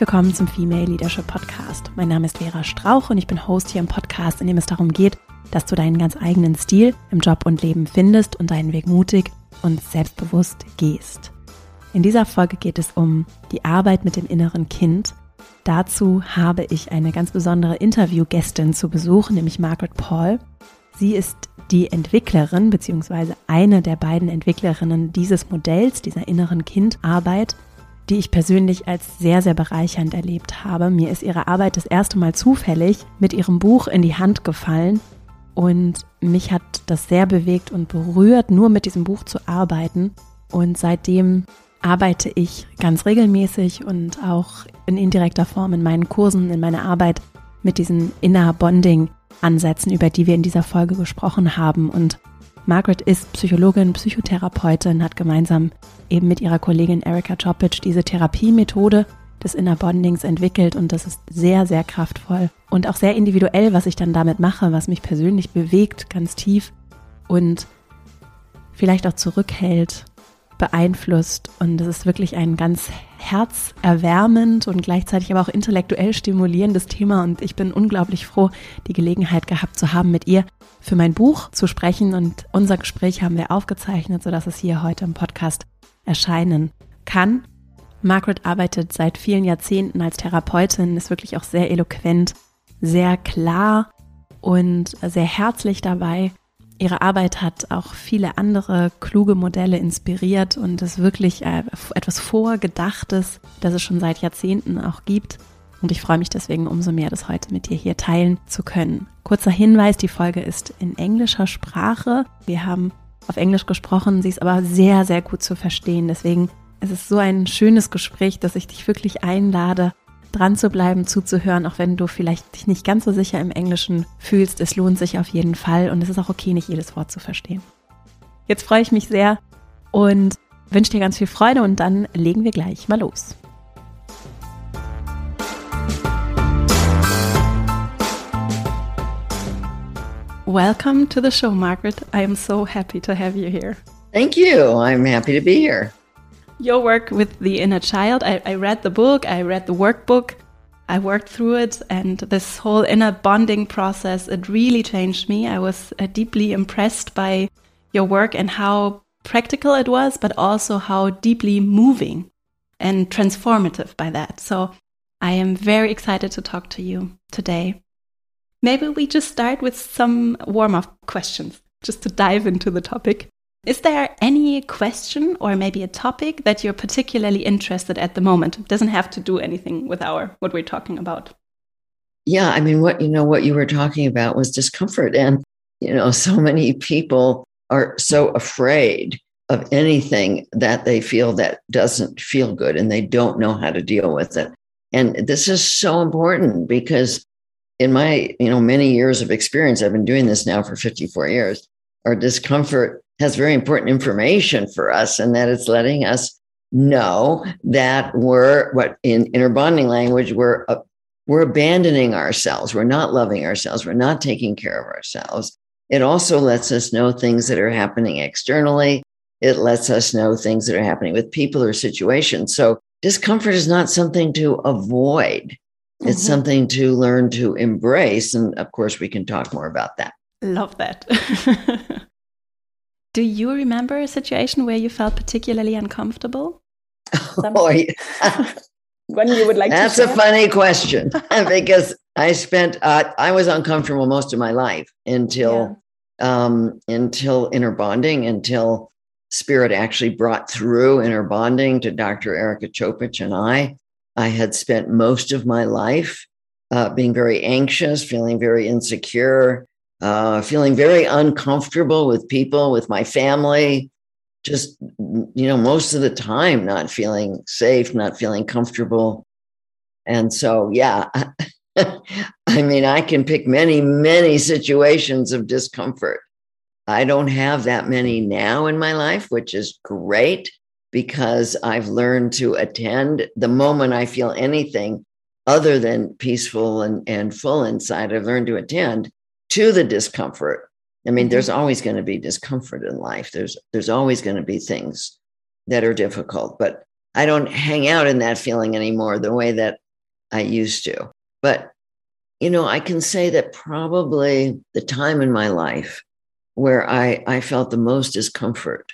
Willkommen zum Female Leadership Podcast. Mein Name ist Vera Strauch und ich bin Host hier im Podcast, in dem es darum geht, dass du deinen ganz eigenen Stil im Job und Leben findest und deinen Weg mutig und selbstbewusst gehst. In dieser Folge geht es um die Arbeit mit dem inneren Kind. Dazu habe ich eine ganz besondere Interviewgästin zu Besuch, nämlich Margaret Paul. Sie ist die Entwicklerin bzw. eine der beiden Entwicklerinnen dieses Modells, dieser inneren Kindarbeit, die ich persönlich als sehr, sehr bereichernd erlebt habe. Mir ist ihre Arbeit das erste Mal zufällig mit ihrem Buch in die Hand gefallen und mich hat das sehr bewegt und berührt, nur mit diesem Buch zu arbeiten. Und seitdem arbeite ich ganz regelmäßig und auch in indirekter Form in meinen Kursen, in meiner Arbeit mit diesen Inner Bonding Ansätzen, über die wir in dieser Folge gesprochen haben. Und Margaret ist Psychologin, Psychotherapeutin, hat gemeinsam eben mit ihrer Kollegin Erika Chopic diese Therapiemethode des Inner Bondings entwickelt und das ist sehr, sehr kraftvoll und auch sehr individuell, was ich dann damit mache, was mich persönlich bewegt, ganz tief und vielleicht auch zurückhält, beeinflusst und es ist wirklich ein ganz herzerwärmend und gleichzeitig aber auch intellektuell stimulierendes Thema und ich bin unglaublich froh, die Gelegenheit gehabt zu haben, mit ihr für mein Buch zu sprechen und unser Gespräch haben wir aufgezeichnet, sodass es hier heute im Podcast erscheinen kann. Margaret arbeitet seit vielen Jahrzehnten als Therapeutin, ist wirklich auch sehr eloquent, sehr klar und sehr herzlich dabei. Ihre Arbeit hat auch viele andere kluge Modelle inspiriert und ist wirklich äh, etwas Vorgedachtes, das es schon seit Jahrzehnten auch gibt. Und ich freue mich deswegen umso mehr, das heute mit dir hier teilen zu können. Kurzer Hinweis, die Folge ist in englischer Sprache. Wir haben auf Englisch gesprochen, sie ist aber sehr, sehr gut zu verstehen. Deswegen ist es so ein schönes Gespräch, dass ich dich wirklich einlade, dran zu bleiben, zuzuhören, auch wenn du vielleicht dich nicht ganz so sicher im Englischen fühlst. Es lohnt sich auf jeden Fall und es ist auch okay, nicht jedes Wort zu verstehen. Jetzt freue ich mich sehr und wünsche dir ganz viel Freude und dann legen wir gleich mal los. Welcome to the show, Margaret. I am so happy to have you here. Thank you. I'm happy to be here. Your work with the inner child, I, I read the book, I read the workbook, I worked through it, and this whole inner bonding process, it really changed me. I was uh, deeply impressed by your work and how practical it was, but also how deeply moving and transformative by that. So I am very excited to talk to you today. Maybe we just start with some warm up questions, just to dive into the topic. Is there any question or maybe a topic that you're particularly interested at the moment? It doesn't have to do anything with our what we're talking about. Yeah, I mean what you know what you were talking about was discomfort and you know so many people are so afraid of anything that they feel that doesn't feel good and they don't know how to deal with it. And this is so important because in my, you know, many years of experience, I've been doing this now for 54 years. Our discomfort has very important information for us, and that it's letting us know that we're what in inner bonding language we're uh, we're abandoning ourselves. We're not loving ourselves. We're not taking care of ourselves. It also lets us know things that are happening externally. It lets us know things that are happening with people or situations. So discomfort is not something to avoid. It's mm-hmm. something to learn to embrace. And of course, we can talk more about that. Love that. Do you remember a situation where you felt particularly uncomfortable? Oh, yeah. when you would like That's a funny question because I spent, uh, I was uncomfortable most of my life until, yeah. um, until inner bonding, until spirit actually brought through inner bonding to Dr. Erika Chopich and I. I had spent most of my life uh, being very anxious, feeling very insecure, uh, feeling very uncomfortable with people, with my family, just, you know, most of the time not feeling safe, not feeling comfortable. And so, yeah, I mean, I can pick many, many situations of discomfort. I don't have that many now in my life, which is great because I've learned to attend the moment I feel anything other than peaceful and, and full inside. I've learned to attend to the discomfort. I mean, mm-hmm. there's always going to be discomfort in life. There's there's always going to be things that are difficult, but I don't hang out in that feeling anymore the way that I used to. But, you know, I can say that probably the time in my life where I, I felt the most discomfort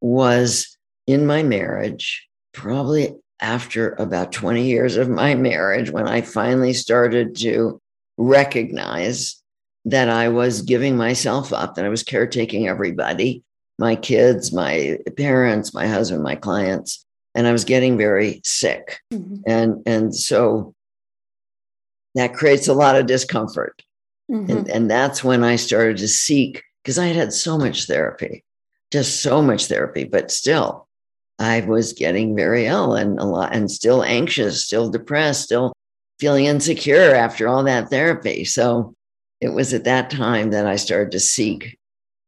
was in my marriage, probably after about 20 years of my marriage, when I finally started to recognize that I was giving myself up, that I was caretaking everybody my kids, my parents, my husband, my clients, and I was getting very sick. Mm-hmm. And, and so that creates a lot of discomfort. Mm-hmm. And, and that's when I started to seek, because I had had so much therapy, just so much therapy, but still, I was getting very ill and a lot, and still anxious, still depressed, still feeling insecure after all that therapy. So it was at that time that I started to seek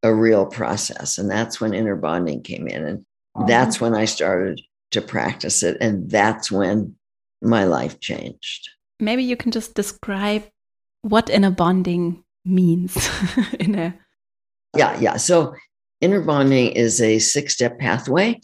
a real process. And that's when inner bonding came in. And that's when I started to practice it. And that's when my life changed. Maybe you can just describe what inner bonding means in a yeah yeah so inner bonding is a six step pathway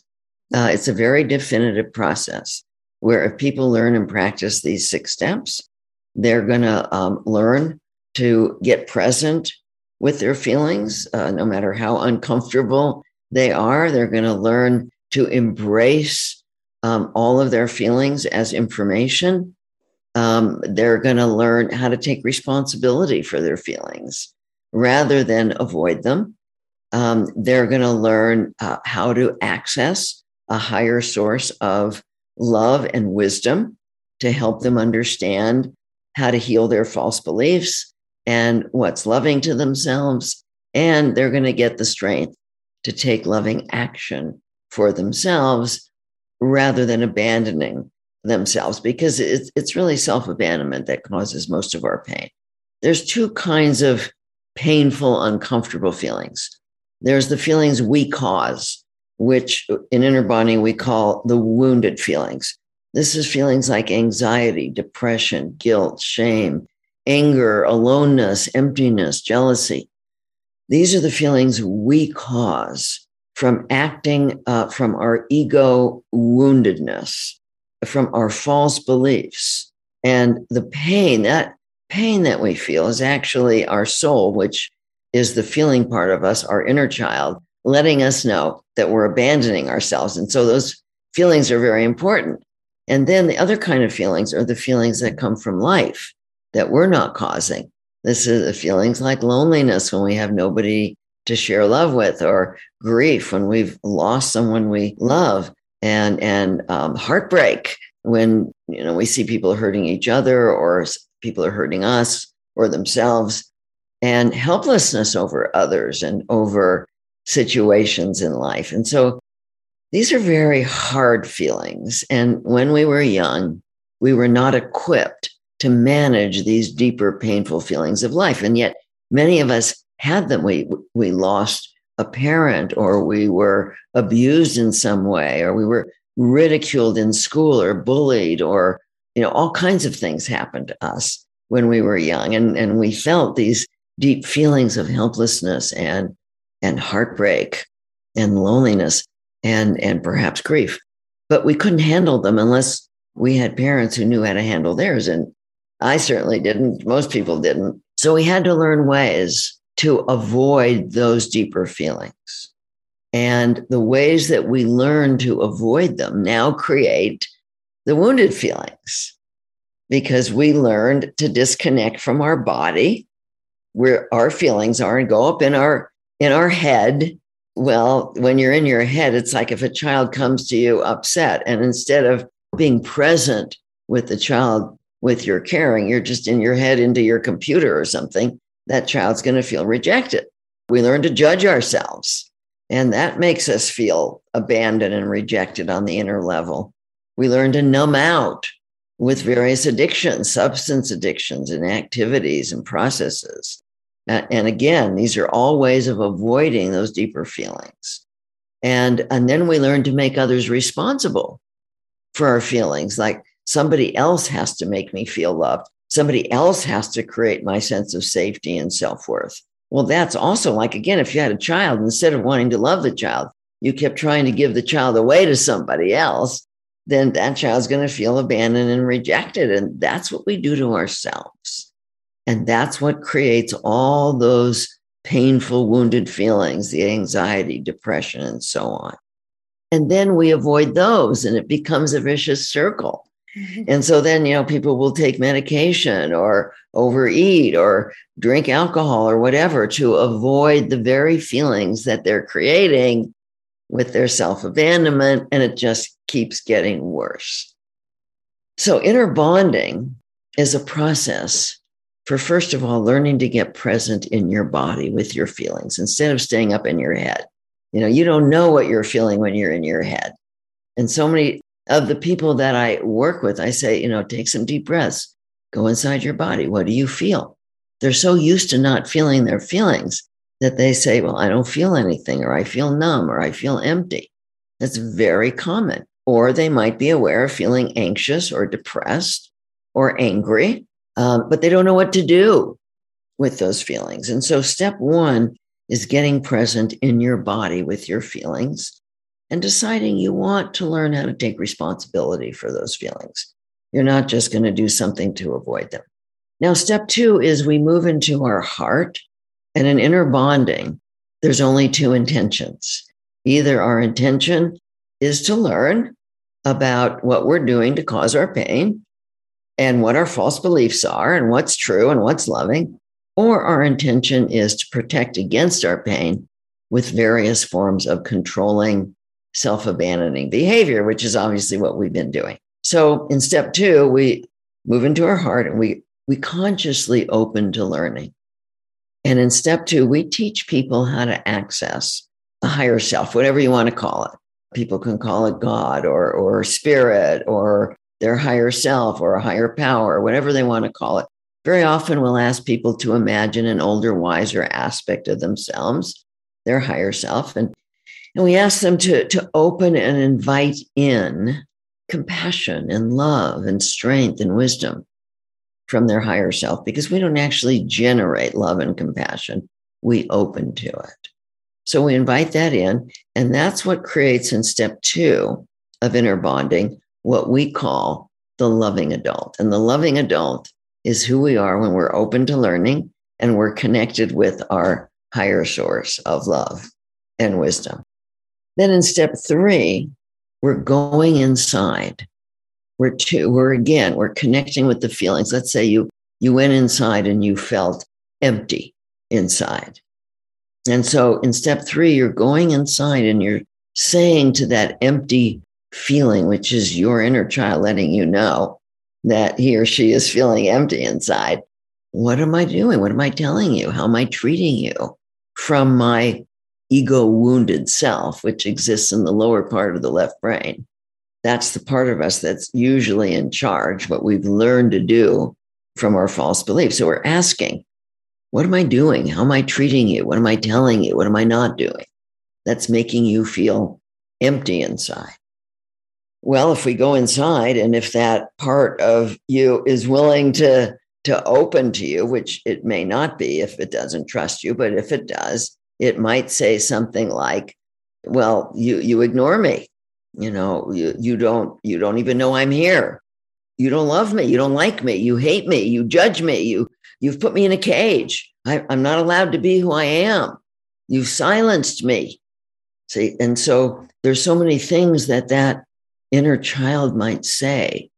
uh, it's a very definitive process where if people learn and practice these six steps they're going to um, learn to get present with their feelings, uh, no matter how uncomfortable they are. They're going to learn to embrace um, all of their feelings as information. Um, they're going to learn how to take responsibility for their feelings rather than avoid them. Um, they're going to learn uh, how to access a higher source of love and wisdom to help them understand how to heal their false beliefs, and what's loving to themselves. And they're going to get the strength to take loving action for themselves rather than abandoning themselves because it's, it's really self abandonment that causes most of our pain. There's two kinds of painful, uncomfortable feelings. There's the feelings we cause, which in inner bonding we call the wounded feelings. This is feelings like anxiety, depression, guilt, shame, anger, aloneness, emptiness, jealousy. These are the feelings we cause from acting uh, from our ego woundedness, from our false beliefs. And the pain, that pain that we feel is actually our soul, which is the feeling part of us, our inner child, letting us know that we're abandoning ourselves. And so those feelings are very important. And then the other kind of feelings are the feelings that come from life that we're not causing. This is the feelings like loneliness when we have nobody to share love with, or grief when we've lost someone we love, and and um, heartbreak when you know we see people hurting each other, or people are hurting us or themselves, and helplessness over others and over situations in life. And so these are very hard feelings. And when we were young, we were not equipped to manage these deeper, painful feelings of life. And yet, many of us had them. We, we lost a parent, or we were abused in some way, or we were ridiculed in school, or bullied, or you know, all kinds of things happened to us when we were young, and and we felt these deep feelings of helplessness and and heartbreak and loneliness and and perhaps grief, but we couldn't handle them unless we had parents who knew how to handle theirs. And I certainly didn't. Most people didn't. So we had to learn ways to avoid those deeper feelings. And the ways that we learn to avoid them now create the wounded feelings because we learned to disconnect from our body where our feelings are and go up in our in our head well when you're in your head it's like if a child comes to you upset and instead of being present with the child with your caring, you're just in your head into your computer or something, that child's going to feel rejected. We learn to judge ourselves, and that makes us feel abandoned and rejected on the inner level. We learn to numb out with various addictions, substance addictions, and activities and processes. And again, these are all ways of avoiding those deeper feelings. And, and then we learn to make others responsible for our feelings. Like Somebody else has to make me feel loved. Somebody else has to create my sense of safety and self worth. Well, that's also like, again, if you had a child, instead of wanting to love the child, you kept trying to give the child away to somebody else, then that child's going to feel abandoned and rejected. And that's what we do to ourselves. And that's what creates all those painful, wounded feelings, the anxiety, depression, and so on. And then we avoid those and it becomes a vicious circle. And so then, you know, people will take medication or overeat or drink alcohol or whatever to avoid the very feelings that they're creating with their self abandonment. And it just keeps getting worse. So, inner bonding is a process for, first of all, learning to get present in your body with your feelings instead of staying up in your head. You know, you don't know what you're feeling when you're in your head. And so many of the people that I work with, I say, you know, take some deep breaths, go inside your body. What do you feel? They're so used to not feeling their feelings that they say, well, I don't feel anything, or I feel numb, or I feel empty. That's very common. Or they might be aware of feeling anxious or depressed or angry, um, but they don't know what to do with those feelings. And so, step one is getting present in your body with your feelings and deciding you want to learn how to take responsibility for those feelings. You're not just going to do something to avoid them. Now, step two is we move into our heart and an inner bonding. There's only two intentions. Either our intention is to learn about what we're doing to cause our pain and what our false beliefs are and what's true and what's loving, or our intention is to protect against our pain with various forms of controlling self abandoning behavior, which is obviously what we've been doing. So in step two, we move into our heart and we, we consciously open to learning. And in step two, we teach people how to access a higher self, whatever you want to call it. People can call it God or, or spirit or their higher self or a higher power, whatever they want to call it. Very often we'll ask people to imagine an older, wiser aspect of themselves, their higher self. And and we ask them to, to open and invite in compassion and love and strength and wisdom from their higher self because we don't actually generate love and compassion. We open to it. So we invite that in. And that's what creates in step two of inner bonding what we call the loving adult. And the loving adult is who we are when we're open to learning and we're connected with our higher source of love and wisdom. Then in step three, we're going inside. We're two, we're again, we're connecting with the feelings. Let's say you you went inside and you felt empty inside. And so in step three, you're going inside and you're saying to that empty feeling, which is your inner child letting you know that he or she is feeling empty inside. What am I doing? What am I telling you? How am I treating you from my ego wounded self, which exists in the lower part of the left brain. That's the part of us that's usually in charge, what we've learned to do from our false beliefs. So we're asking, what am I doing? How am I treating you? What am I telling you? What am I not doing? That's making you feel empty inside. Well, if we go inside and if that part of you is willing to, to open to you, which it may not be if it doesn't trust you, but if it does, it might say something like, well, you, you ignore me. You know, you, you don't, you don't even know I'm here. You don't love me. You don't like me. You hate me. You judge me. You, you've put me in a cage. I, I'm not allowed to be who I am. You've silenced me. See, and so there's so many things that that inner child might say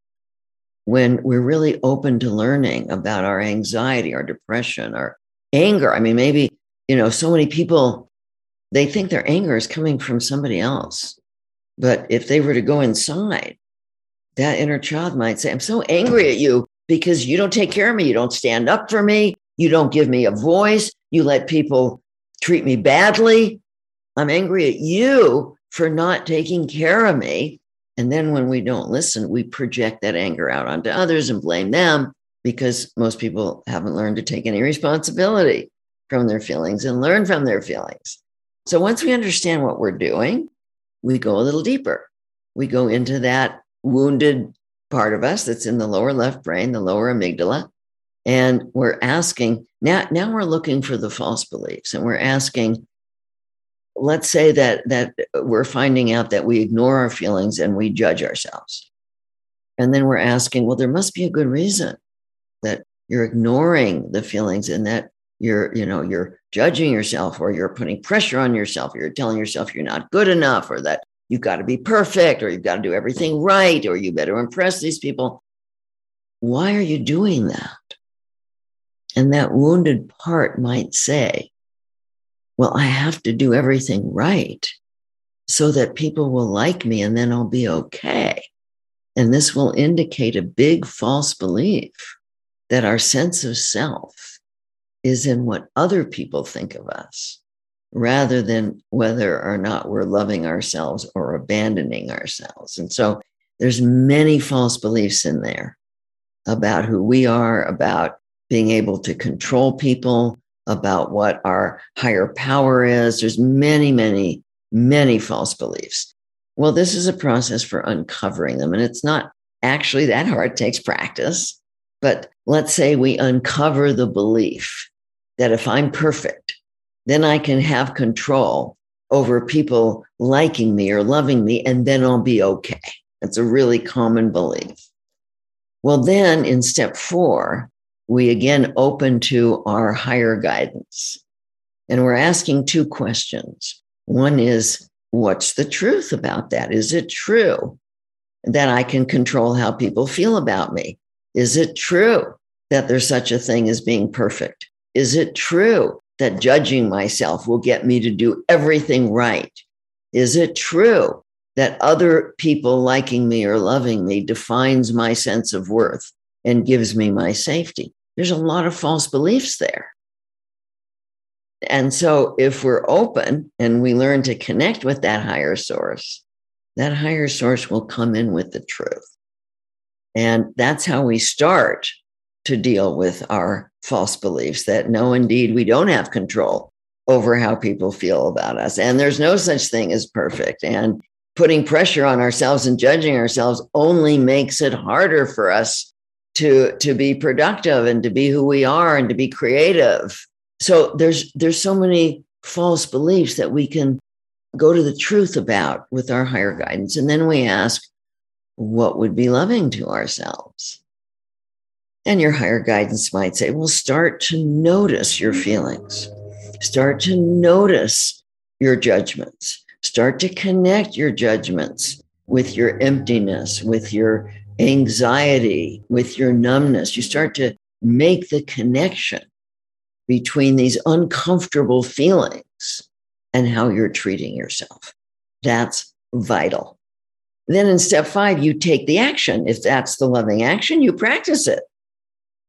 when we're really open to learning about our anxiety, our depression, our anger. I mean, maybe you know, so many people, they think their anger is coming from somebody else. But if they were to go inside, that inner child might say, I'm so angry at you because you don't take care of me. You don't stand up for me. You don't give me a voice. You let people treat me badly. I'm angry at you for not taking care of me. And then when we don't listen, we project that anger out onto others and blame them because most people haven't learned to take any responsibility from their feelings and learn from their feelings. So once we understand what we're doing, we go a little deeper. We go into that wounded part of us that's in the lower left brain, the lower amygdala, and we're asking now now we're looking for the false beliefs and we're asking let's say that that we're finding out that we ignore our feelings and we judge ourselves. And then we're asking, well, there must be a good reason that you're ignoring the feelings and that you're, you know, you're judging yourself or you're putting pressure on yourself or you're telling yourself you're not good enough or that you've got to be perfect or you've got to do everything right or you better impress these people. Why are you doing that? And that wounded part might say, well, I have to do everything right so that people will like me and then I'll be okay. And this will indicate a big false belief that our sense of self is in what other people think of us rather than whether or not we're loving ourselves or abandoning ourselves. And so there's many false beliefs in there about who we are, about being able to control people, about what our higher power is. There's many, many, many false beliefs. Well, this is a process for uncovering them. And it's not actually that hard, it takes practice. But let's say we uncover the belief that if I'm perfect, then I can have control over people liking me or loving me, and then I'll be okay. That's a really common belief. Well, then in step four, we again open to our higher guidance. And we're asking two questions. One is, what's the truth about that? Is it true that I can control how people feel about me? Is it true that there's such a thing as being perfect? Is it true that judging myself will get me to do everything right? Is it true that other people liking me or loving me defines my sense of worth and gives me my safety? there's a lot of false beliefs there. And so, if we're open and we learn to connect with that higher source, that higher source will come in with the truth. And that's how we start to deal with our false beliefs that no, indeed, we don't have control over how people feel about us. And there's no such thing as perfect. And putting pressure on ourselves and judging ourselves only makes it harder for us to to be productive and to be who we are and to be creative so there's there's so many false beliefs that we can go to the truth about with our higher guidance and then we ask what would be loving to ourselves and your higher guidance might say well start to notice your feelings start to notice your judgments start to connect your judgments with your emptiness with your anxiety, with your numbness. You start to make the connection between these uncomfortable feelings and how you're treating yourself. That's vital. Then in step five, you take the action. If that's the loving action, you practice it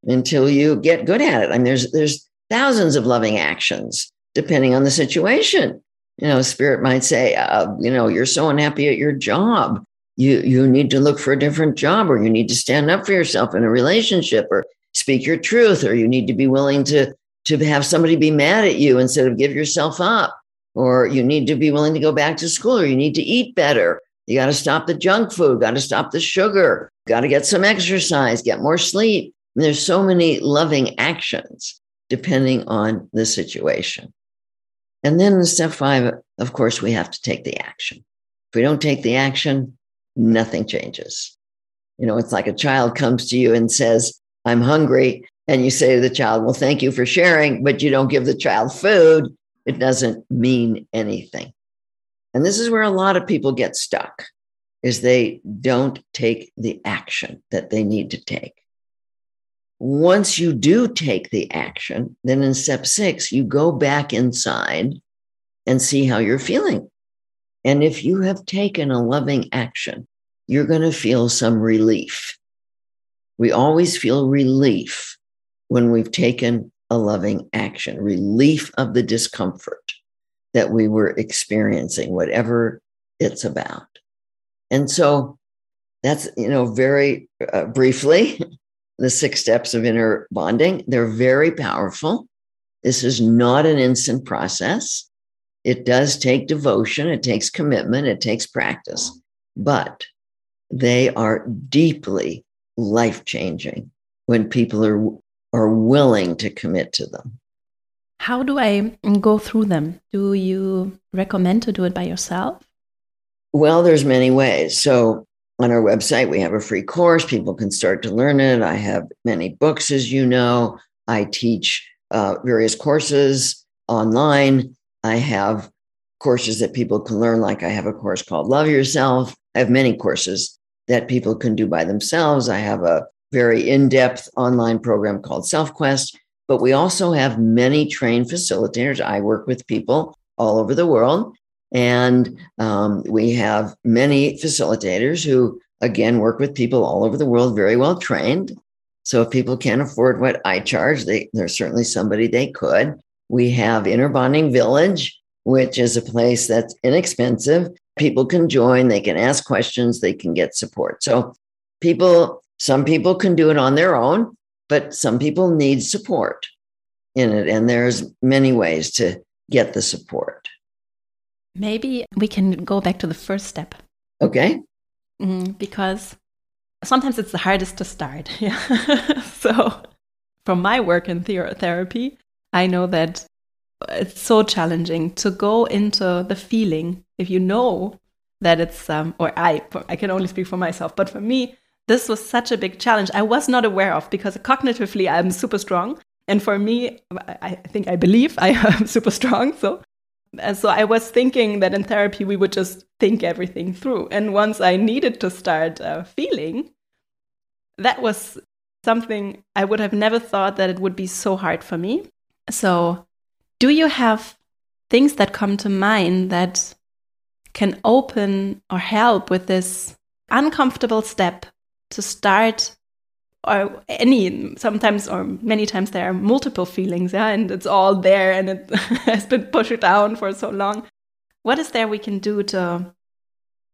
until you get good at it. I mean, there's there's thousands of loving actions depending on the situation. You know, spirit might say, uh, you know, you're so unhappy at your job you you need to look for a different job or you need to stand up for yourself in a relationship or speak your truth or you need to be willing to to have somebody be mad at you instead of give yourself up or you need to be willing to go back to school or you need to eat better you got to stop the junk food got to stop the sugar got to get some exercise get more sleep there's so many loving actions depending on the situation and then in step five of course we have to take the action if we don't take the action nothing changes. You know, it's like a child comes to you and says, I'm hungry. And you say to the child, Well, thank you for sharing, but you don't give the child food. It doesn't mean anything. And this is where a lot of people get stuck is they don't take the action that they need to take. Once you do take the action, then in step six, you go back inside and see how you're feeling. And if you have taken a loving action, you're going to feel some relief. We always feel relief when we've taken a loving action, relief of the discomfort that we were experiencing, whatever it's about. And so that's, you know, very uh, briefly, the six steps of inner bonding. They're very powerful. This is not an instant process. It does take devotion, it takes commitment, it takes practice, but they are deeply life changing when people are, are willing to commit to them. How do I go through them? Do you recommend to do it by yourself? Well, there's many ways. So on our website, we have a free course. People can start to learn it. I have many books, as you know. I teach uh, various courses online. I have courses that people can learn, like I have a course called Love Yourself. I have many courses that people can do by themselves. I have a very in depth online program called SelfQuest, but we also have many trained facilitators. I work with people all over the world, and um, we have many facilitators who, again, work with people all over the world, very well trained. So if people can't afford what I charge, they, there's certainly somebody they could. We have Inner Bonding Village, which is a place that's inexpensive. People can join, they can ask questions, they can get support. So people, some people can do it on their own, but some people need support in it. And there's many ways to get the support. Maybe we can go back to the first step. Okay. Mm, because sometimes it's the hardest to start. Yeah. so, from my work in therapy, I know that it's so challenging to go into the feeling if you know that it's um or I I can only speak for myself, but for me this was such a big challenge I was not aware of because cognitively I'm super strong and for me I, I think I believe I am super strong so and so I was thinking that in therapy we would just think everything through. And once I needed to start uh, feeling, that was something I would have never thought that it would be so hard for me. So, do you have things that come to mind that can open or help with this uncomfortable step to start or any sometimes or many times there are multiple feelings yeah and it's all there and it has been pushed down for so long. What is there we can do to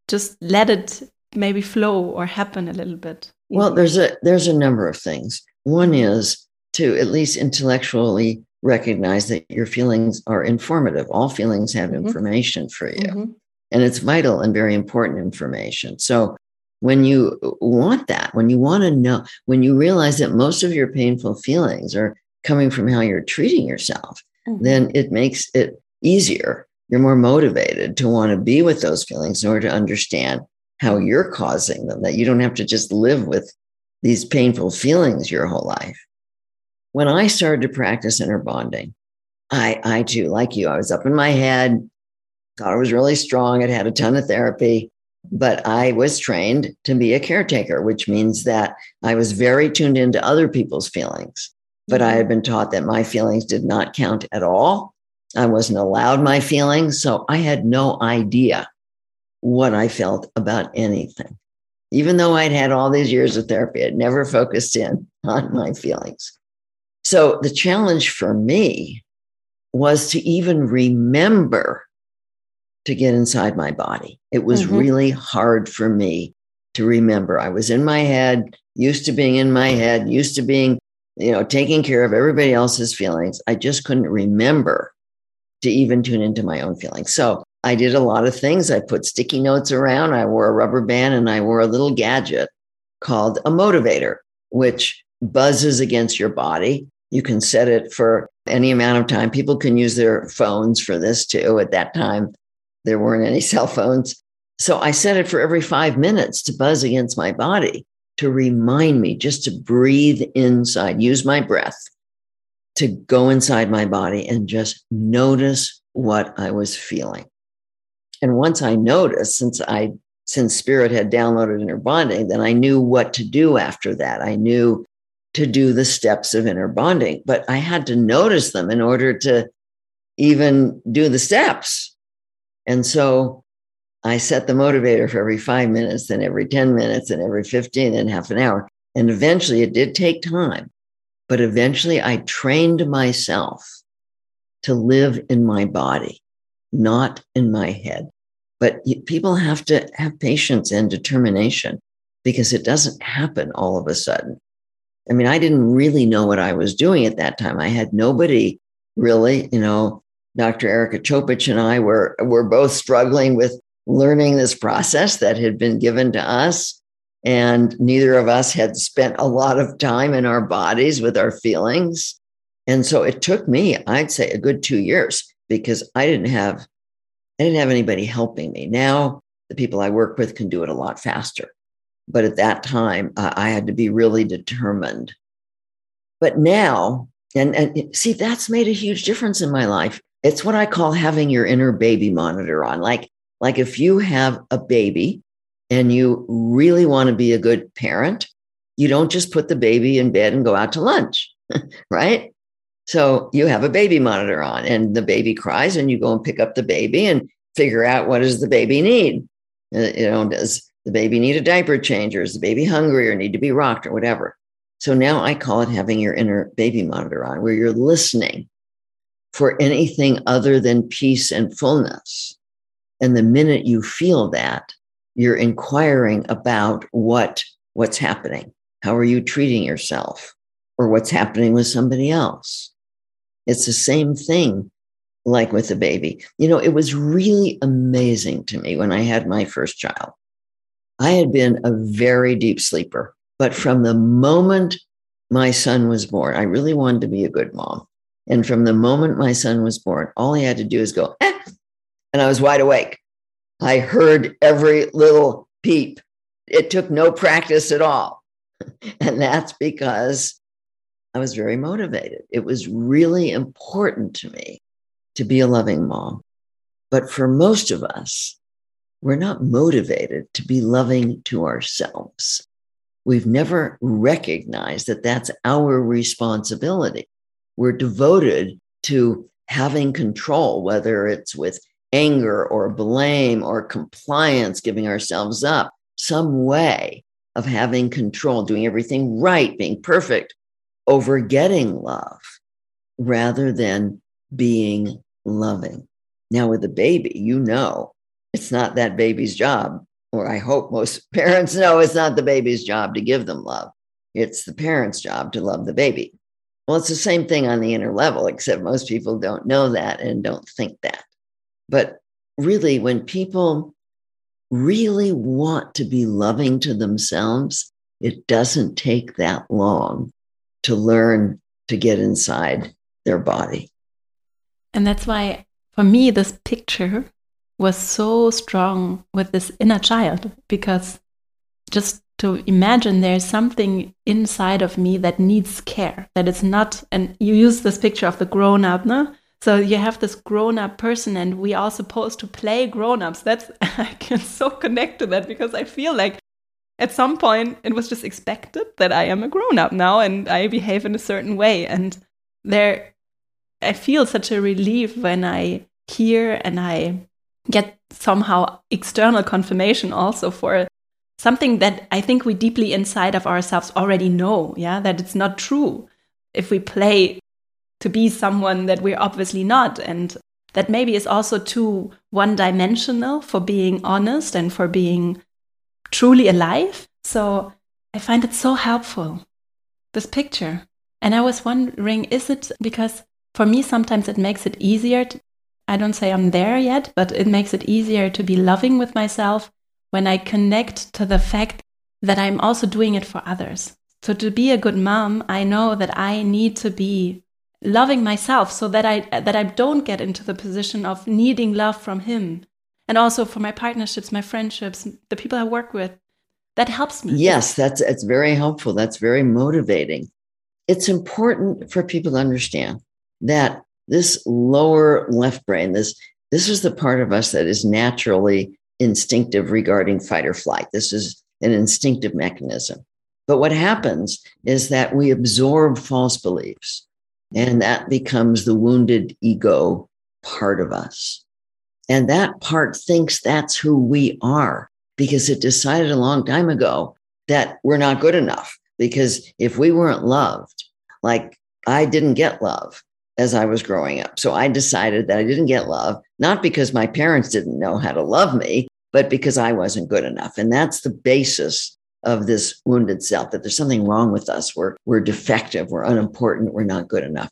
just let it maybe flow or happen a little bit? Well there's a there's a number of things. One is to at least intellectually recognize that your feelings are informative. All feelings have mm-hmm. information for you. Mm-hmm. and it's vital and very important information. So when you want that, when you want to know, when you realize that most of your painful feelings are coming from how you're treating yourself, mm-hmm. then it makes it easier. You're more motivated to want to be with those feelings in order to understand how you're causing them, that you don't have to just live with these painful feelings your whole life. When I started to practice inner bonding, I, I too, like you, I was up in my head, thought I was really strong. I'd had a ton of therapy but I was trained to be a caretaker, which means that I was very tuned into other people's feelings. But I mm-hmm. had been taught that my feelings did not count at all. I wasn't allowed my feelings. So I had no idea what I felt about anything. Even though I'd had all these years of therapy, I'd never focused in on my feelings. So the challenge for me was to even remember to get inside my body. It was mm-hmm. really hard for me to remember. I was in my head, used to being in my head, used to being, you know, taking care of everybody else's feelings. I just couldn't remember to even tune into my own feelings. So I did a lot of things. I put sticky notes around, I wore a rubber band, and I wore a little gadget called a motivator, which buzzes against your body. You can set it for any amount of time. People can use their phones for this too. At that time, there weren't any cell phones. So I set it for every five minutes to buzz against my body to remind me just to breathe inside, use my breath to go inside my body and just notice what I was feeling. And once I noticed, since I since spirit had downloaded inner bonding, then I knew what to do after that. I knew to do the steps of inner bonding, but I had to notice them in order to even do the steps. And so I set the motivator for every five minutes, then every 10 minutes, and every 15, and half an hour. And eventually it did take time, but eventually I trained myself to live in my body, not in my head. But people have to have patience and determination because it doesn't happen all of a sudden. I mean, I didn't really know what I was doing at that time. I had nobody really, you know, Dr. Erika Chopich and I were, were both struggling with learning this process that had been given to us. And neither of us had spent a lot of time in our bodies with our feelings. And so it took me, I'd say, a good two years because I didn't have, I didn't have anybody helping me. Now the people I work with can do it a lot faster. But at that time, uh, I had to be really determined. But now, and, and see, that's made a huge difference in my life. It's what I call having your inner baby monitor on. Like, like if you have a baby and you really want to be a good parent, you don't just put the baby in bed and go out to lunch, right? So you have a baby monitor on and the baby cries and you go and pick up the baby and figure out what does the baby need? Uh, you know, does the baby need a diaper change or is the baby hungry or need to be rocked or whatever? So now I call it having your inner baby monitor on where you're listening for anything other than peace and fullness. And the minute you feel that, you're inquiring about what what's happening. How are you treating yourself? Or what's happening with somebody else? It's the same thing like with the baby. You know, it was really amazing to me when I had my first child. I had been a very deep sleeper, but from the moment my son was born, I really wanted to be a good mom. And from the moment my son was born, all he had to do is go, eh, and I was wide awake. I heard every little peep. It took no practice at all. And that's because I was very motivated. It was really important to me to be a loving mom. But for most of us, we're not motivated to be loving to ourselves. We've never recognized that that's our responsibility. We're devoted to having control, whether it's with anger or blame or compliance, giving ourselves up, some way of having control, doing everything right, being perfect, over getting love rather than being loving. Now, with a baby, you know it's not that baby's job, or I hope most parents know it's not the baby's job to give them love. It's the parent's job to love the baby. Well, it's the same thing on the inner level, except most people don't know that and don't think that. But really, when people really want to be loving to themselves, it doesn't take that long to learn to get inside their body. And that's why, for me, this picture was so strong with this inner child because just to imagine there's something inside of me that needs care, that it's not, and you use this picture of the grown up, no? So you have this grown up person, and we are supposed to play grown ups. That's, I can so connect to that because I feel like at some point it was just expected that I am a grown up now and I behave in a certain way. And there, I feel such a relief when I hear and I get somehow external confirmation also for something that I think we deeply inside of ourselves already know. Yeah, that it's not true if we play to be someone that we're obviously not. And that maybe is also too one dimensional for being honest and for being truly alive. So I find it so helpful, this picture. And I was wondering, is it because for me, sometimes it makes it easier. To, I don't say I'm there yet, but it makes it easier to be loving with myself when I connect to the fact that I'm also doing it for others. So to be a good mom, I know that I need to be loving myself so that I that I don't get into the position of needing love from him and also for my partnerships, my friendships, the people I work with. That helps me. Yes, that's it's very helpful. That's very motivating. It's important for people to understand that this lower left brain, this this is the part of us that is naturally instinctive regarding fight or flight. This is an instinctive mechanism. But what happens is that we absorb false beliefs, and that becomes the wounded ego part of us. And that part thinks that's who we are because it decided a long time ago that we're not good enough. Because if we weren't loved, like I didn't get love as I was growing up. So I decided that I didn't get love, not because my parents didn't know how to love me, but because I wasn't good enough. And that's the basis of this wounded self that there's something wrong with us. We're, we're defective, we're unimportant, we're not good enough.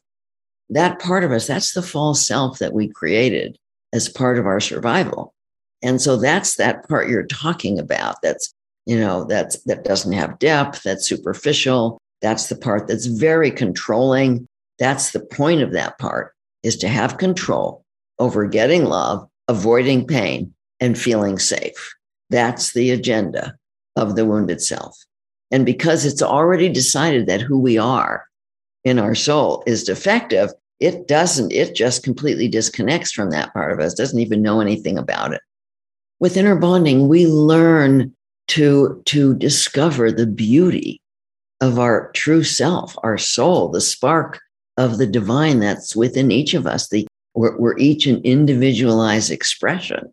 That part of us, that's the false self that we created as part of our survival. And so that's that part you're talking about. That's, you know, that's, that doesn't have depth, that's superficial. That's the part that's very controlling. That's the point of that part is to have control over getting love, avoiding pain, and feeling safe. That's the agenda of the wounded self. And because it's already decided that who we are in our soul is defective, it doesn't, it just completely disconnects from that part of us, doesn't even know anything about it. With inner bonding, we learn to, to discover the beauty of our true self, our soul, the spark of the divine that's within each of us. The, we're, we're each an individualized expression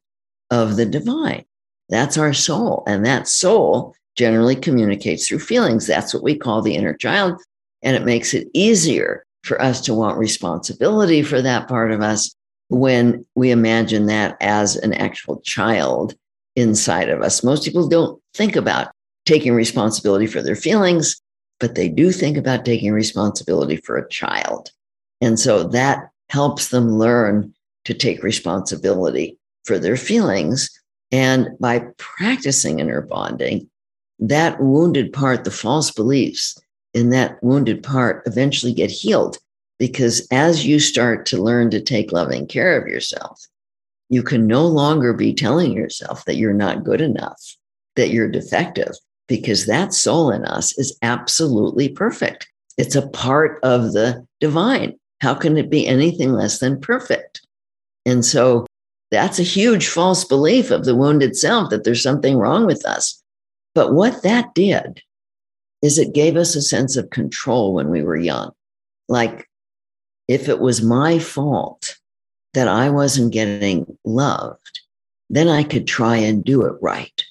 of the divine. That's our soul. And that soul generally communicates through feelings. That's what we call the inner child. And it makes it easier for us to want responsibility for that part of us when we imagine that as an actual child inside of us. Most people don't think about taking responsibility for their feelings, but they do think about taking responsibility for a child. And so that helps them learn to take responsibility for their feelings. And by practicing inner bonding, that wounded part, the false beliefs in that wounded part eventually get healed. Because as you start to learn to take loving care of yourself, you can no longer be telling yourself that you're not good enough, that you're defective, because that soul in us is absolutely perfect. It's a part of the divine. How can it be anything less than perfect? And so that's a huge false belief of the wounded self that there's something wrong with us. But what that did is it gave us a sense of control when we were young. Like if it was my fault that I wasn't getting loved, then I could try and do it right.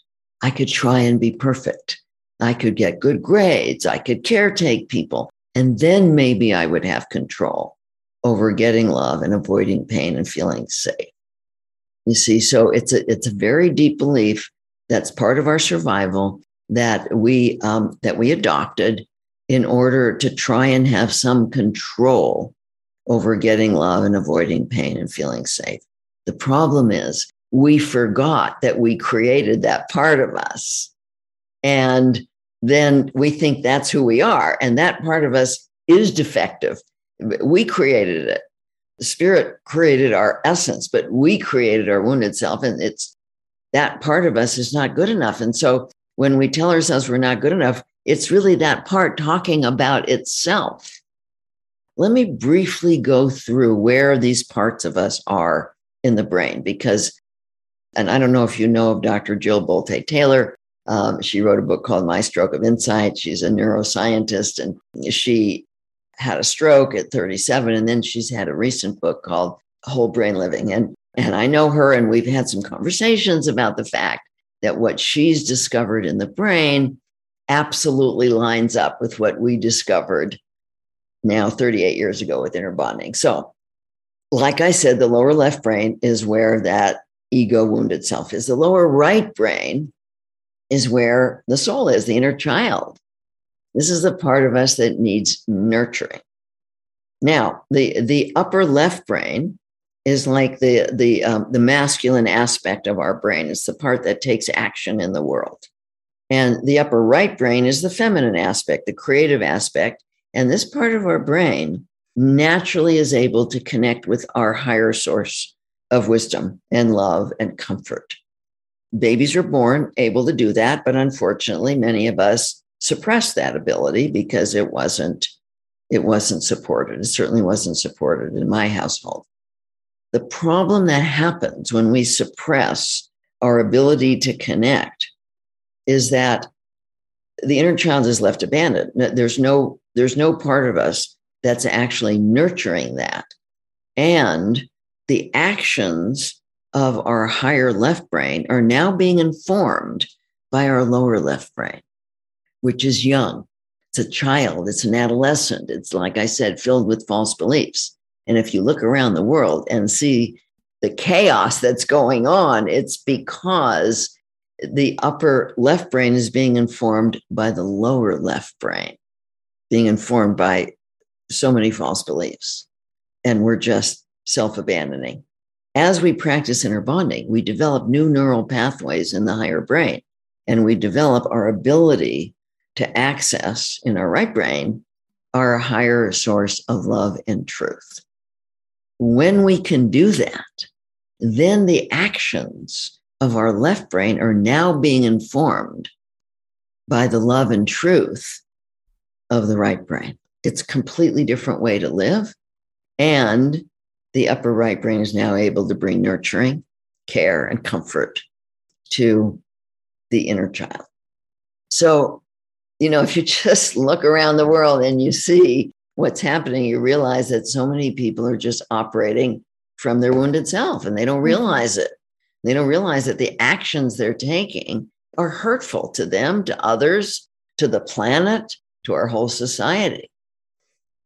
I could try and be perfect. I could get good grades. I could caretake people. And then maybe I would have control over getting love and avoiding pain and feeling safe. You see, so it's a, it's a very deep belief that's part of our survival that we um, that we adopted in order to try and have some control over getting love and avoiding pain and feeling safe. The problem is we forgot that we created that part of us. And then we think that's who we are. And that part of us is defective. We created it. The spirit created our essence, but we created our wounded self. And it's that part of us is not good enough. And so when we tell ourselves we're not good enough, it's really that part talking about itself. Let me briefly go through where these parts of us are in the brain because, and I don't know if you know of Dr. Jill Bolte Taylor. Um, she wrote a book called My Stroke of Insight. She's a neuroscientist and she had a stroke at 37. And then she's had a recent book called Whole Brain Living. And and I know her, and we've had some conversations about the fact that what she's discovered in the brain absolutely lines up with what we discovered now 38 years ago with inner bonding. So, like I said, the lower left brain is where that ego wounded self is. The lower right brain is where the soul is, the inner child. This is the part of us that needs nurturing. Now, the, the upper left brain is like the the um, the masculine aspect of our brain. It's the part that takes action in the world, and the upper right brain is the feminine aspect, the creative aspect. And this part of our brain naturally is able to connect with our higher source of wisdom and love and comfort. Babies are born able to do that, but unfortunately, many of us suppress that ability because it wasn't it wasn't supported. It certainly wasn't supported in my household. The problem that happens when we suppress our ability to connect is that the inner child is left abandoned. There's no, there's no part of us that's actually nurturing that. And the actions of our higher left brain are now being informed by our lower left brain, which is young. It's a child, it's an adolescent. It's, like I said, filled with false beliefs. And if you look around the world and see the chaos that's going on, it's because the upper left brain is being informed by the lower left brain, being informed by so many false beliefs. And we're just self abandoning. As we practice inner bonding, we develop new neural pathways in the higher brain, and we develop our ability to access in our right brain our higher source of love and truth. When we can do that, then the actions of our left brain are now being informed by the love and truth of the right brain. It's a completely different way to live. And the upper right brain is now able to bring nurturing, care, and comfort to the inner child. So, you know, if you just look around the world and you see what's happening, you realize that so many people are just operating from their wounded self and they don't mm-hmm. realize it. They don't realize that the actions they're taking are hurtful to them, to others, to the planet, to our whole society.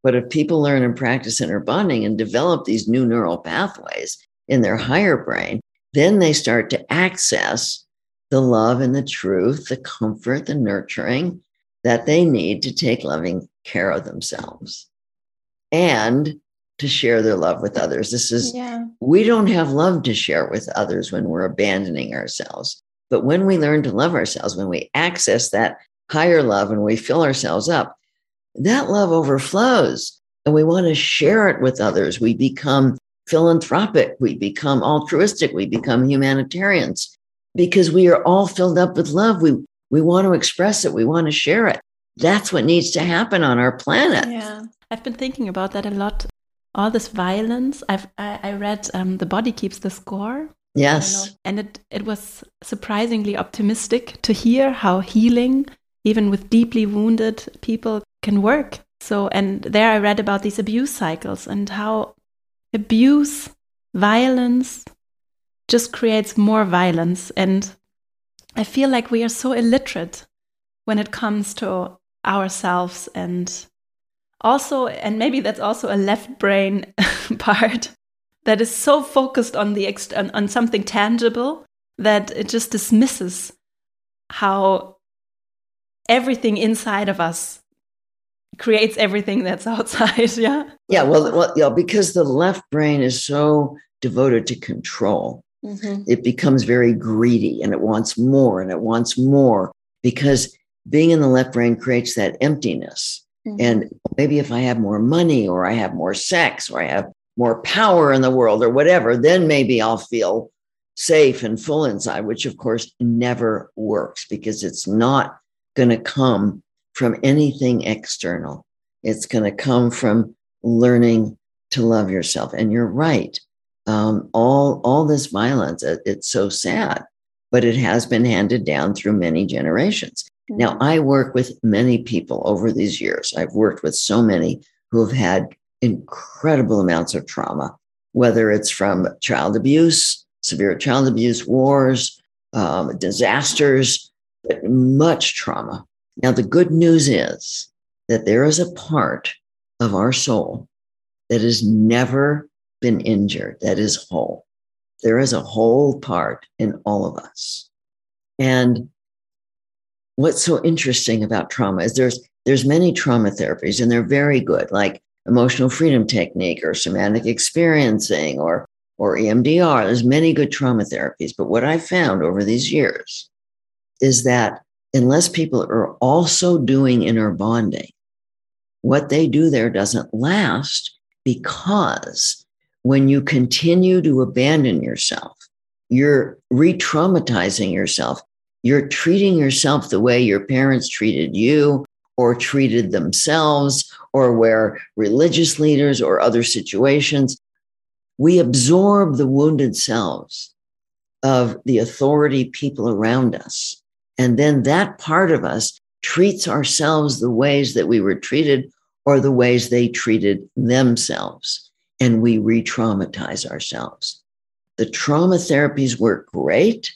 But if people learn and practice inner bonding and develop these new neural pathways in their higher brain, then they start to access the love and the truth, the comfort, the nurturing that they need to take loving care of themselves and to share their love with others. This is, yeah. we don't have love to share with others when we're abandoning ourselves. But when we learn to love ourselves, when we access that higher love and we fill ourselves up, that love overflows and we want to share it with others. We become philanthropic, we become altruistic, we become humanitarians because we are all filled up with love. We we want to express it, we want to share it. That's what needs to happen on our planet. Yeah. I've been thinking about that a lot. All this violence. I've I, I read um, The Body Keeps the Score. Yes. And it it was surprisingly optimistic to hear how healing, even with deeply wounded people, can work. So and there I read about these abuse cycles and how abuse, violence, just creates more violence. And I feel like we are so illiterate when it comes to ourselves and also, and maybe that's also a left brain part that is so focused on the ex- on, on something tangible that it just dismisses how everything inside of us creates everything that's outside yeah yeah well well yeah because the left brain is so devoted to control mm-hmm. it becomes very greedy and it wants more and it wants more because being in the left brain creates that emptiness. Mm-hmm. And maybe if I have more money or I have more sex or I have more power in the world or whatever, then maybe I'll feel safe and full inside, which of course never works because it's not going to come from anything external. It's going to come from learning to love yourself. And you're right um, all all this violence. It's so sad, but it has been handed down through many generations. Mm-hmm. Now, I work with many people over these years. I've worked with so many who have had incredible amounts of trauma, whether it's from child abuse, severe child abuse, wars, um, disasters, but much trauma. Now, the good news is that there is a part of our soul that has never been injured, that is whole. There is a whole part in all of us. And what's so interesting about trauma is there's there's many trauma therapies and they're very good, like emotional freedom technique or somatic experiencing or or EMDR. There's many good trauma therapies. But what I found over these years is that unless people are also doing inner bonding, what they do there doesn't last because when you continue to abandon yourself, you're re traumatizing yourself. You're treating yourself the way your parents treated you or treated themselves, or where religious leaders or other situations. We absorb the wounded selves of the authority people around us. And then that part of us treats ourselves the ways that we were treated or the ways they treated themselves and we re traumatize ourselves. The trauma therapies work great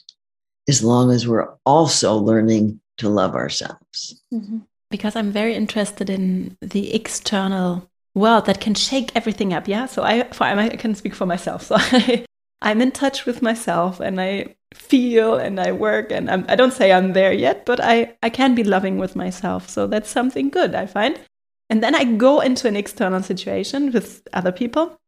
as long as we're also learning to love ourselves. Mm-hmm. Because I'm very interested in the external world that can shake everything up. Yeah. So I, I can speak for myself. So I, I'm in touch with myself and I feel and I work and I'm, I do not say I'm there yet, but I, I can be loving with myself. So that's something good, I find. And then I go into an external situation with other people,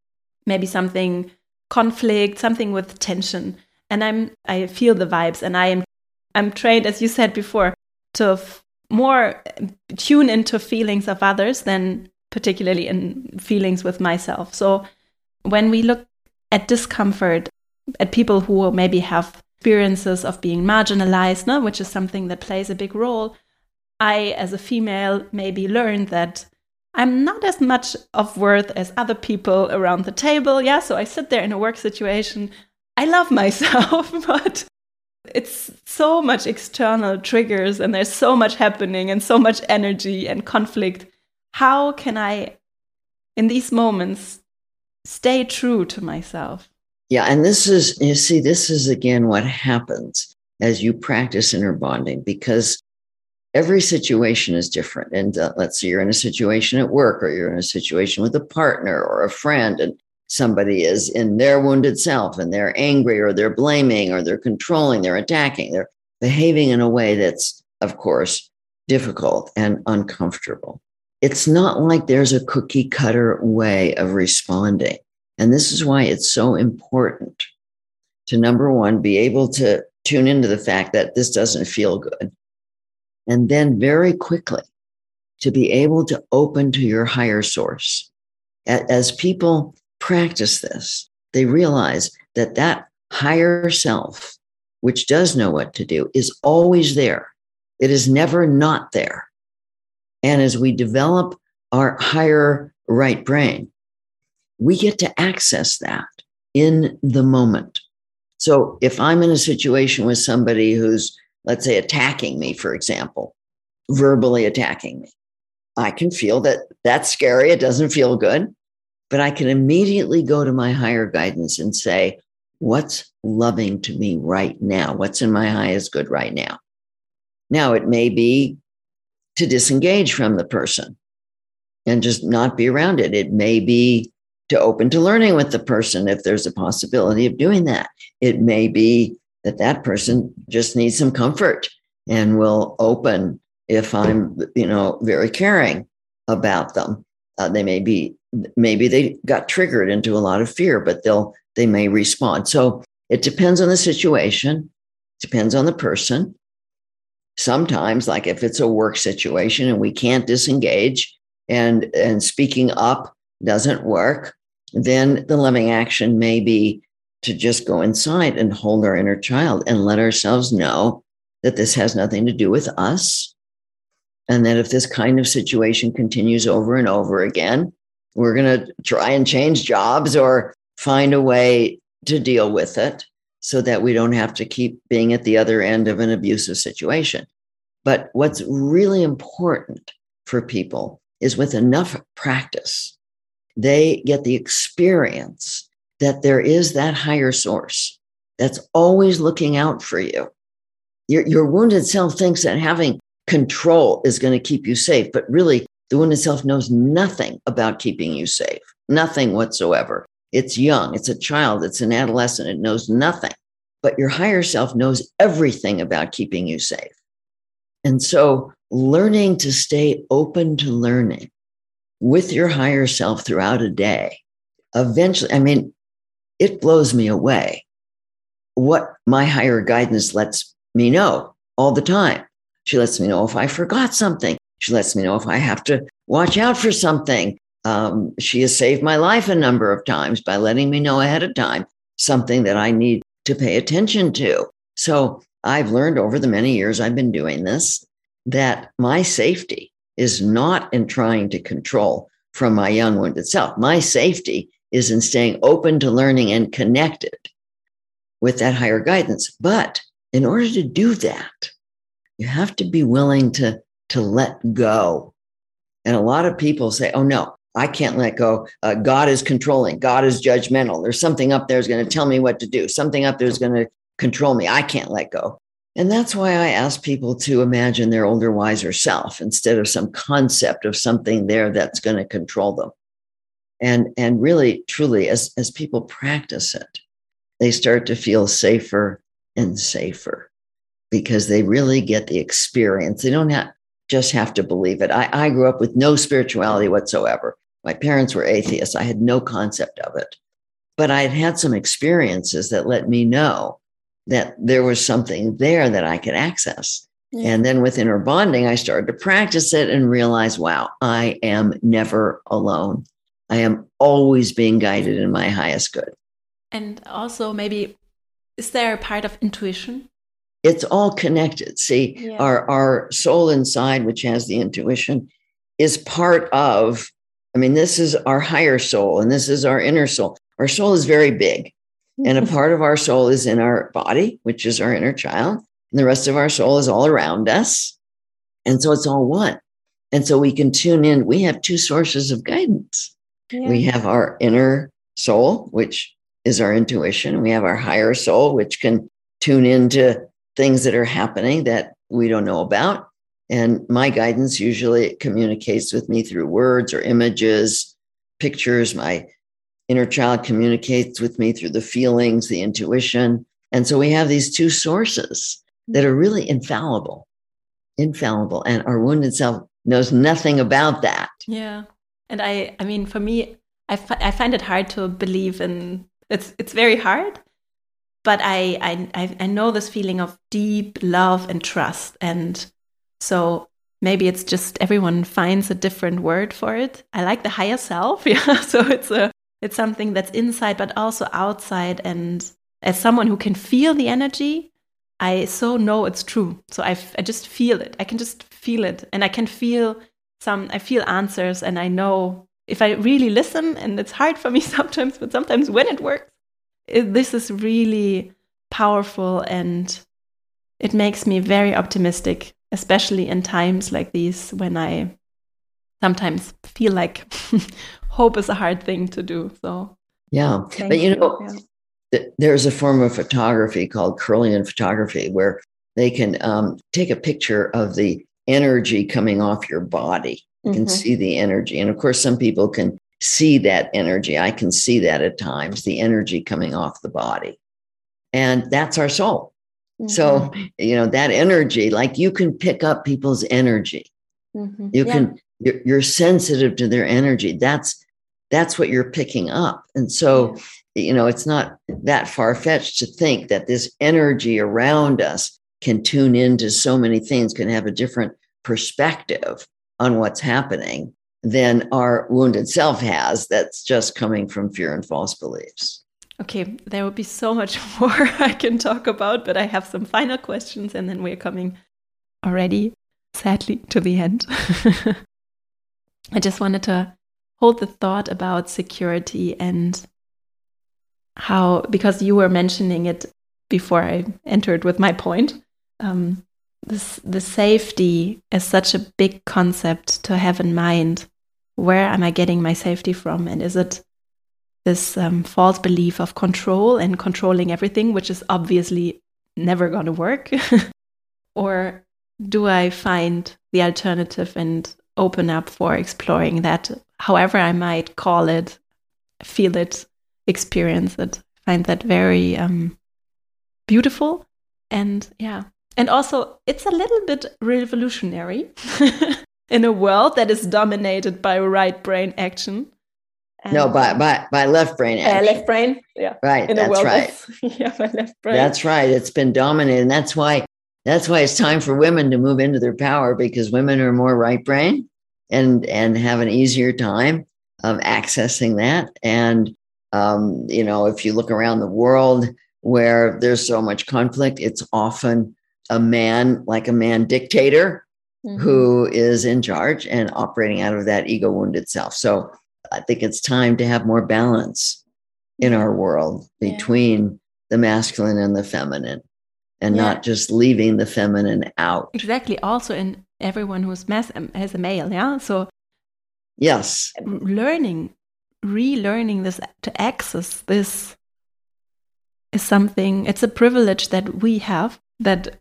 maybe something conflict, something with tension. And I'm I feel the vibes and I am I'm trained, as you said before, to more tune into feelings of others than particularly in feelings with myself. So when we look at discomfort, at people who maybe have experiences of being marginalized, no, which is something that plays a big role, I, as a female, maybe learned that I'm not as much of worth as other people around the table. Yeah, so I sit there in a work situation. I love myself, but it's so much external triggers and there's so much happening and so much energy and conflict. How can I, in these moments, stay true to myself? Yeah. And this is, you see, this is again what happens as you practice inner bonding because every situation is different. And uh, let's say you're in a situation at work or you're in a situation with a partner or a friend, and somebody is in their wounded self and they're angry or they're blaming or they're controlling, they're attacking, they're behaving in a way that's, of course, difficult and uncomfortable. It's not like there's a cookie cutter way of responding. And this is why it's so important to number one, be able to tune into the fact that this doesn't feel good. And then very quickly to be able to open to your higher source. As people practice this, they realize that that higher self, which does know what to do, is always there. It is never not there. And as we develop our higher right brain, we get to access that in the moment. So if I'm in a situation with somebody who's, let's say, attacking me, for example, verbally attacking me, I can feel that that's scary. It doesn't feel good but I can immediately go to my higher guidance and say, what's loving to me right now? What's in my highest good right now? Now, it may be to disengage from the person and just not be around it. It may be to open to learning with the person if there's a possibility of doing that. It may be that that person just needs some comfort and will open if I'm, you know, very caring about them. Uh, they may be maybe they got triggered into a lot of fear, but they'll they may respond. So it depends on the situation, depends on the person. Sometimes, like if it's a work situation and we can't disengage and and speaking up doesn't work, then the loving action may be to just go inside and hold our inner child and let ourselves know that this has nothing to do with us. And that if this kind of situation continues over and over again, we're going to try and change jobs or find a way to deal with it so that we don't have to keep being at the other end of an abusive situation. But what's really important for people is with enough practice, they get the experience that there is that higher source that's always looking out for you. Your, your wounded self thinks that having control is going to keep you safe, but really the wounded self knows nothing about keeping you safe, nothing whatsoever. It's young, it's a child, it's an adolescent, it knows nothing. But your higher self knows everything about keeping you safe. And so, learning to stay open to learning with your higher self throughout a day, eventually, I mean, it blows me away what my higher guidance lets me know all the time. She lets me know if I forgot something. She lets me know if I have to watch out for something. Um, she has saved my life a number of times by letting me know ahead of time something that I need to pay attention to. So I've learned over the many years I've been doing this that my safety is not in trying to control from my young wounded self. My safety is in staying open to learning and connected with that higher guidance. But in order to do that, you have to be willing to to let go. And a lot of people say, oh, no, I can't let go. Uh, God is controlling. God is judgmental. There's something up there is going to tell me what to do. Something up there is going to control me. I can't let go. And that's why I ask people to imagine their older, wiser self instead of some concept of something there that's going to control them. And, and really, truly, as, as people practice it, they start to feel safer and safer because they really get the experience. They don't have, just have to believe it. I, I grew up with no spirituality whatsoever. My parents were atheists. I had no concept of it. But I had had some experiences that let me know that there was something there that I could access. Yeah. And then with inner bonding, I started to practice it and realize, wow, I am never alone. I am always being guided in my highest good. And also, maybe, is there a part of intuition? It's all connected. See, yeah. our, our soul inside, which has the intuition, is part of, I mean, this is our higher soul and this is our inner soul. Our soul is very big. And a part of our soul is in our body, which is our inner child. And the rest of our soul is all around us. And so it's all one. And so we can tune in. We have two sources of guidance. Yeah. We have our inner soul, which is our intuition. We have our higher soul, which can tune into things that are happening that we don't know about. And my guidance usually communicates with me through words or images, pictures. My inner child communicates with me through the feelings, the intuition. And so we have these two sources that are really infallible, infallible. And our wounded self knows nothing about that. Yeah. And I, I mean, for me, I, I find it hard to believe in it's, it's very hard, but I, I, I know this feeling of deep love and trust. And so maybe it's just everyone finds a different word for it. I like the higher self. Yeah. So it's a, it's something that's inside, but also outside. And as someone who can feel the energy, I so know it's true. So I, I just feel it. I can just feel it. And I can feel some, I feel answers. And I know if I really listen, and it's hard for me sometimes, but sometimes when it works, it, this is really powerful and it makes me very optimistic, especially in times like these when I sometimes feel like hope is a hard thing to do. So yeah, but you know, yeah. th- there's a form of photography called Kirlian photography where they can um, take a picture of the energy coming off your body. You mm-hmm. can see the energy, and of course, some people can see that energy. I can see that at times, the energy coming off the body, and that's our soul. Mm-hmm. So, you know, that energy, like you can pick up people's energy. Mm-hmm. You yeah. can, you're, you're, sensitive to their energy. That's that's what you're picking up. And so, you know, it's not that far fetched to think that this energy around us can tune into so many things, can have a different perspective on what's happening than our wounded self has that's just coming from fear and false beliefs. Okay, there would be so much more I can talk about, but I have some final questions and then we're coming already, sadly, to the end. I just wanted to hold the thought about security and how, because you were mentioning it before I entered with my point, um, this, the safety is such a big concept to have in mind. Where am I getting my safety from? And is it this um, false belief of control and controlling everything, which is obviously never going to work? or do I find the alternative and open up for exploring that however I might call it, feel it, experience it, find that very um, beautiful. And yeah, and also it's a little bit revolutionary in a world that is dominated by right brain action. No, by by by left brain action. Uh, left brain, yeah. Right, in that's right. yeah, by left brain. That's right. It's been dominated, and that's why that's why it's time for women to move into their power because women are more right brain and and have an easier time of accessing that. And um, you know, if you look around the world where there's so much conflict, it's often a man, like a man dictator, mm-hmm. who is in charge and operating out of that ego wounded self. So I think it's time to have more balance in our world between yeah. the masculine and the feminine and yeah. not just leaving the feminine out. Exactly. Also in everyone who's mass um, has a male, yeah. So yes, learning, relearning this to access this is something. It's a privilege that we have that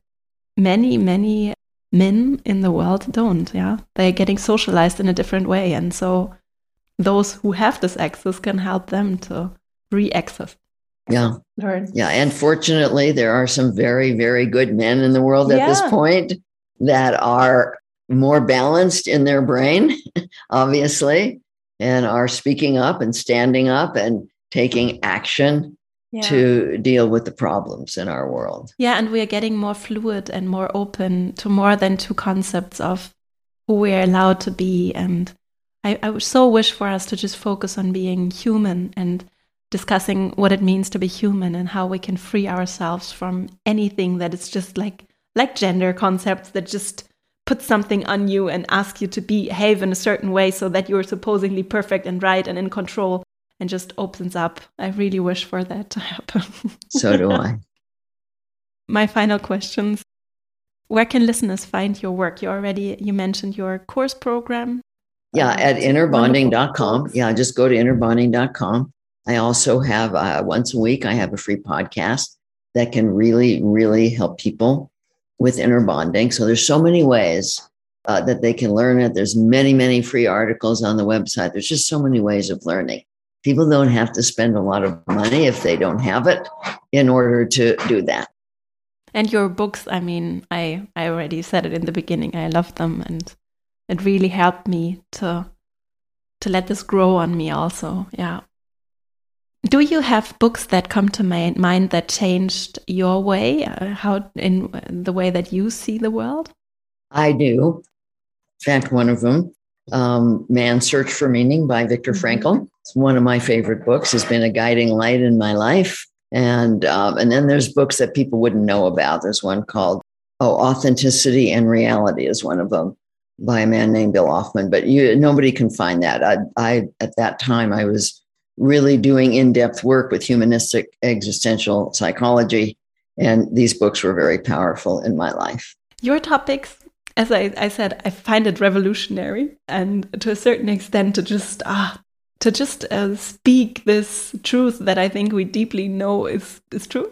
many many men in the world don't. Yeah, they're getting socialized in a different way, and so those who have this access can help them to re-access yeah learn yeah and fortunately there are some very very good men in the world at this point that are more balanced in their brain, obviously, and are speaking up and standing up and taking action yeah. to deal with the problems in our world. Yeah, and we are getting more fluid and more open to more than two concepts of who we are allowed to be. And I, I so wish for us to just focus on being human and discussing what it means to be human and how we can free ourselves from anything that is just like like gender concepts that just put something on you and ask you to behave in a certain way so that you're supposedly perfect and right and in control and just opens up. I really wish for that to happen. so do I. My final questions. Where can listeners find your work? You already you mentioned your course program. Yeah, um, at innerbonding.com. Yeah, just go to innerbonding.com. I also have uh, once a week, I have a free podcast that can really, really help people with inner bonding. So there's so many ways uh, that they can learn it. There's many, many free articles on the website. There's just so many ways of learning. People don't have to spend a lot of money if they don't have it in order to do that. And your books, I mean, I, I already said it in the beginning. I love them and it really helped me to to let this grow on me also. Yeah. Do you have books that come to my mind that changed your way, uh, how in the way that you see the world? I do. In fact, one of them, um, Man's Search for Meaning by Viktor mm-hmm. Frankl. It's one of my favorite books. Has been a guiding light in my life. And um, and then there's books that people wouldn't know about. There's one called Oh, Authenticity and Reality is one of them by a man named Bill Ofman. But you nobody can find that. I, I at that time I was really doing in depth work with humanistic existential psychology. And these books were very powerful in my life. Your topics, as I, I said, I find it revolutionary and to a certain extent to just, ah, to just uh, speak this truth that I think we deeply know is, is true.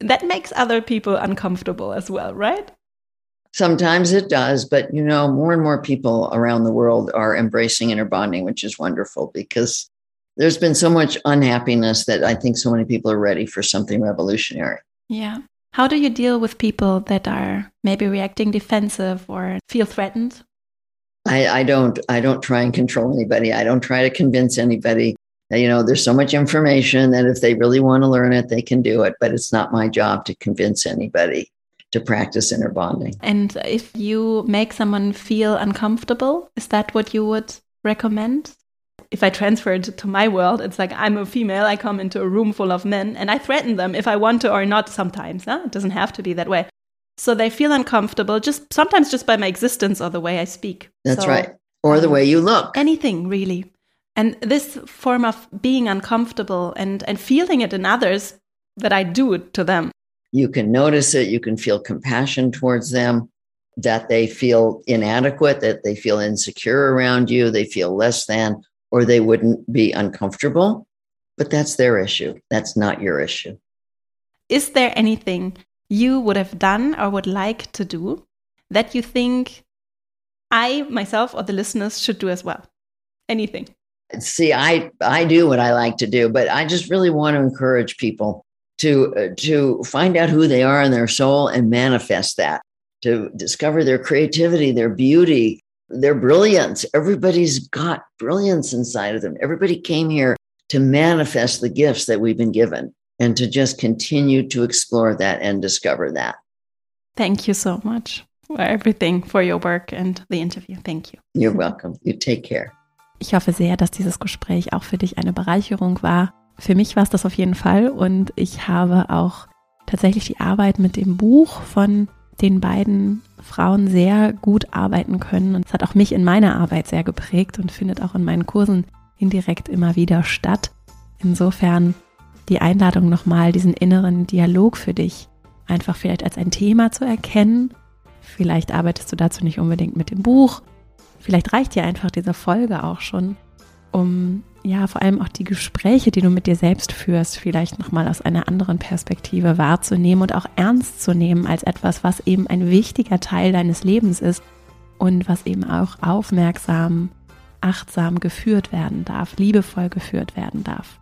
That makes other people uncomfortable as well, right? Sometimes it does, but you know, more and more people around the world are embracing inner bonding, which is wonderful because there's been so much unhappiness that I think so many people are ready for something revolutionary. Yeah. How do you deal with people that are maybe reacting defensive or feel threatened? I, I don't I don't try and control anybody. I don't try to convince anybody. You know, there's so much information that if they really want to learn it, they can do it. But it's not my job to convince anybody to practice inner bonding. And if you make someone feel uncomfortable, is that what you would recommend? If I transfer it to my world, it's like I'm a female, I come into a room full of men and I threaten them if I want to or not sometimes. Huh? It doesn't have to be that way. So they feel uncomfortable just sometimes just by my existence or the way I speak. That's so, right. Or the um, way you look. Anything really. And this form of being uncomfortable and, and feeling it in others that I do it to them. You can notice it, you can feel compassion towards them, that they feel inadequate, that they feel insecure around you, they feel less than or they wouldn't be uncomfortable. But that's their issue. That's not your issue. Is there anything you would have done or would like to do that you think I, myself, or the listeners should do as well? Anything? See, I, I do what I like to do, but I just really want to encourage people to, uh, to find out who they are in their soul and manifest that, to discover their creativity, their beauty, their brilliance. Everybody's got brilliance inside of them. Everybody came here to manifest the gifts that we've been given and to just continue to explore that and discover that. Thank you so much for everything, for your work and the interview. Thank you. You're welcome. You take care. Ich hoffe sehr, dass dieses Gespräch auch für dich eine Bereicherung war. Für mich war es das auf jeden Fall und ich habe auch tatsächlich die Arbeit mit dem Buch von den beiden Frauen sehr gut arbeiten können. Und es hat auch mich in meiner Arbeit sehr geprägt und findet auch in meinen Kursen indirekt immer wieder statt. Insofern die Einladung nochmal, diesen inneren Dialog für dich einfach vielleicht als ein Thema zu erkennen. Vielleicht arbeitest du dazu nicht unbedingt mit dem Buch. Vielleicht reicht dir einfach diese Folge auch schon, um ja, vor allem auch die Gespräche, die du mit dir selbst führst, vielleicht nochmal aus einer anderen Perspektive wahrzunehmen und auch ernst zu nehmen als etwas, was eben ein wichtiger Teil deines Lebens ist und was eben auch aufmerksam, achtsam geführt werden darf, liebevoll geführt werden darf.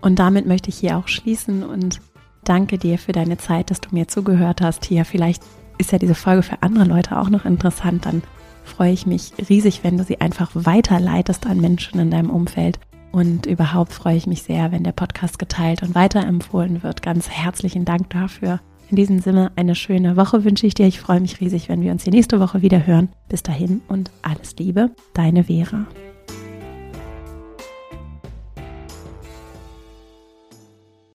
Und damit möchte ich hier auch schließen und danke dir für deine Zeit, dass du mir zugehört hast hier. Vielleicht ist ja diese Folge für andere Leute auch noch interessant, dann freue ich mich riesig, wenn du sie einfach weiterleitest an Menschen in deinem Umfeld Und überhaupt freue ich mich sehr, wenn der Podcast geteilt und weiterempfohlen wird. Ganz herzlichen Dank dafür. In diesem Sinne eine schöne Woche wünsche ich dir. Ich freue mich riesig, wenn wir uns die nächste Woche wieder hören. Bis dahin und alles Liebe, deine Vera.